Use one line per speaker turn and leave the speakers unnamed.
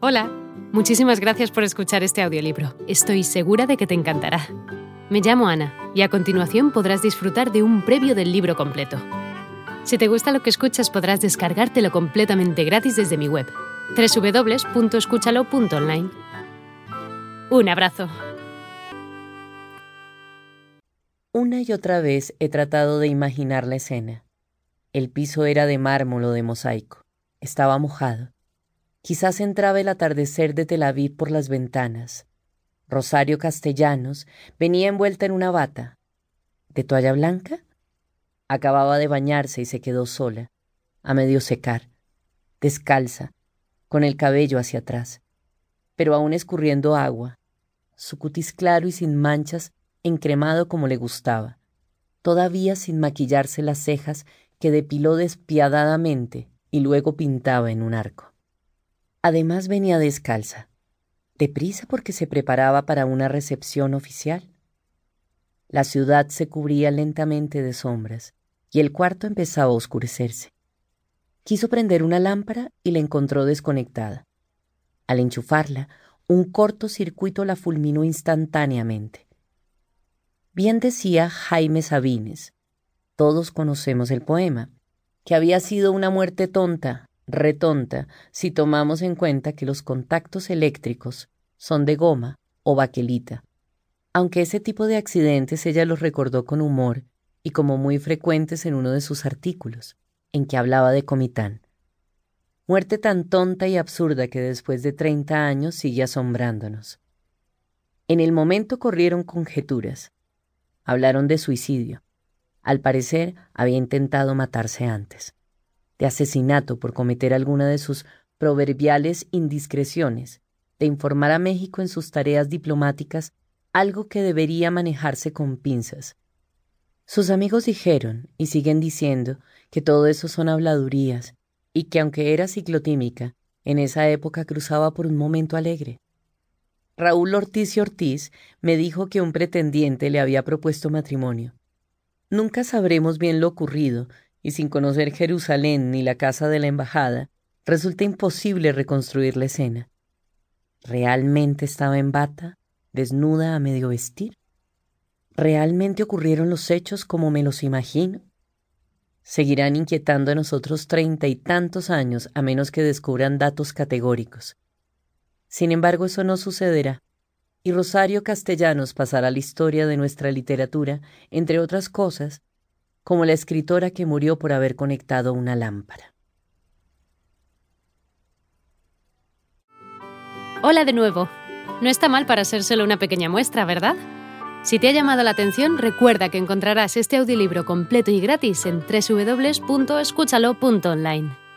Hola, muchísimas gracias por escuchar este audiolibro. Estoy segura de que te encantará. Me llamo Ana y a continuación podrás disfrutar de un previo del libro completo. Si te gusta lo que escuchas podrás descargártelo completamente gratis desde mi web, www.escúchalo.online. Un abrazo.
Una y otra vez he tratado de imaginar la escena. El piso era de mármol o de mosaico. Estaba mojado. Quizás entraba el atardecer de Tel Aviv por las ventanas. Rosario Castellanos venía envuelta en una bata. ¿De toalla blanca? Acababa de bañarse y se quedó sola, a medio secar, descalza, con el cabello hacia atrás, pero aún escurriendo agua, su cutis claro y sin manchas, encremado como le gustaba, todavía sin maquillarse las cejas que depiló despiadadamente y luego pintaba en un arco. Además venía descalza, deprisa porque se preparaba para una recepción oficial. La ciudad se cubría lentamente de sombras y el cuarto empezaba a oscurecerse. Quiso prender una lámpara y la encontró desconectada. Al enchufarla, un corto circuito la fulminó instantáneamente. Bien decía Jaime Sabines, todos conocemos el poema, que había sido una muerte tonta, retonta si tomamos en cuenta que los contactos eléctricos son de goma o baquelita, aunque ese tipo de accidentes ella los recordó con humor y como muy frecuentes en uno de sus artículos, en que hablaba de Comitán. Muerte tan tonta y absurda que después de treinta años sigue asombrándonos. En el momento corrieron conjeturas. Hablaron de suicidio. Al parecer había intentado matarse antes de asesinato por cometer alguna de sus proverbiales indiscreciones, de informar a México en sus tareas diplomáticas algo que debería manejarse con pinzas. Sus amigos dijeron y siguen diciendo que todo eso son habladurías y que aunque era ciclotímica, en esa época cruzaba por un momento alegre. Raúl Ortiz y Ortiz me dijo que un pretendiente le había propuesto matrimonio. Nunca sabremos bien lo ocurrido y sin conocer Jerusalén ni la casa de la embajada, resulta imposible reconstruir la escena. ¿Realmente estaba en bata, desnuda a medio vestir? ¿Realmente ocurrieron los hechos como me los imagino? Seguirán inquietando a nosotros treinta y tantos años a menos que descubran datos categóricos. Sin embargo, eso no sucederá, y Rosario Castellanos pasará a la historia de nuestra literatura, entre otras cosas, como la escritora que murió por haber conectado una lámpara.
Hola de nuevo. No está mal para ser solo una pequeña muestra, ¿verdad? Si te ha llamado la atención, recuerda que encontrarás este audiolibro completo y gratis en www.escúchalo.online.